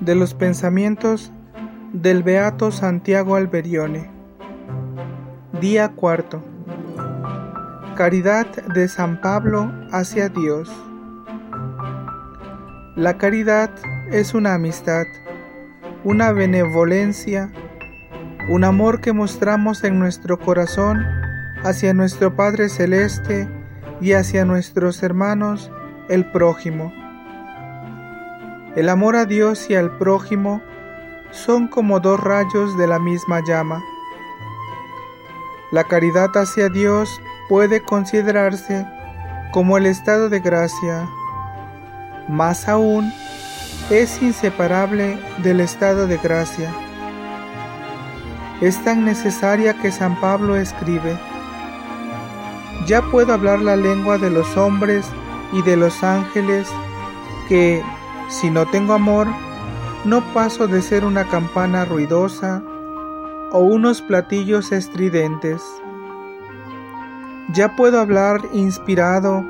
de los pensamientos del Beato Santiago Alberione. Día cuarto. Caridad de San Pablo hacia Dios. La caridad es una amistad, una benevolencia, un amor que mostramos en nuestro corazón hacia nuestro Padre Celeste y hacia nuestros hermanos, el prójimo. El amor a Dios y al prójimo son como dos rayos de la misma llama. La caridad hacia Dios puede considerarse como el estado de gracia. Más aún, es inseparable del estado de gracia. Es tan necesaria que San Pablo escribe, ya puedo hablar la lengua de los hombres y de los ángeles que si no tengo amor, no paso de ser una campana ruidosa o unos platillos estridentes. Ya puedo hablar inspirado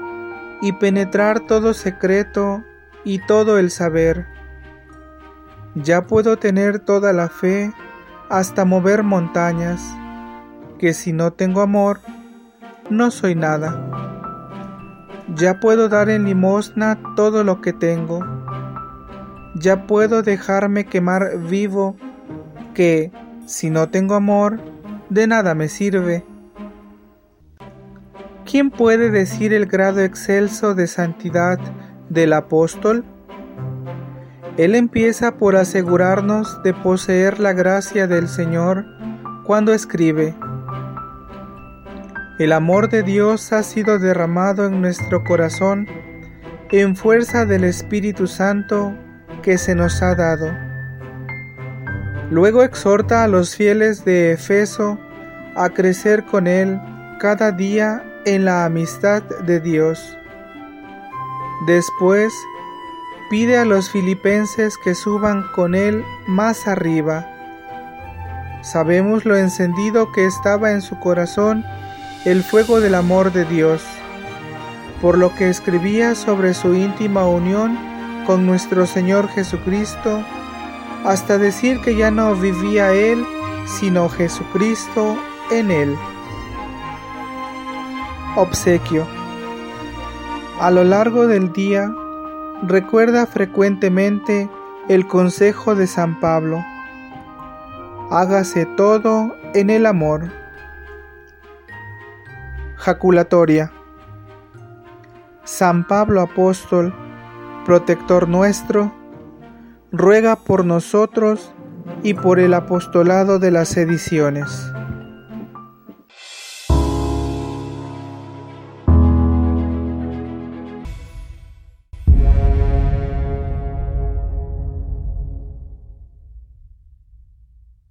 y penetrar todo secreto y todo el saber. Ya puedo tener toda la fe hasta mover montañas, que si no tengo amor, no soy nada. Ya puedo dar en limosna todo lo que tengo ya puedo dejarme quemar vivo, que, si no tengo amor, de nada me sirve. ¿Quién puede decir el grado excelso de santidad del apóstol? Él empieza por asegurarnos de poseer la gracia del Señor cuando escribe, El amor de Dios ha sido derramado en nuestro corazón en fuerza del Espíritu Santo que se nos ha dado. Luego exhorta a los fieles de Efeso a crecer con Él cada día en la amistad de Dios. Después, pide a los filipenses que suban con Él más arriba. Sabemos lo encendido que estaba en su corazón el fuego del amor de Dios, por lo que escribía sobre su íntima unión con nuestro Señor Jesucristo, hasta decir que ya no vivía Él, sino Jesucristo en Él. Obsequio. A lo largo del día, recuerda frecuentemente el consejo de San Pablo. Hágase todo en el amor. Jaculatoria. San Pablo Apóstol, protector nuestro, ruega por nosotros y por el apostolado de las ediciones.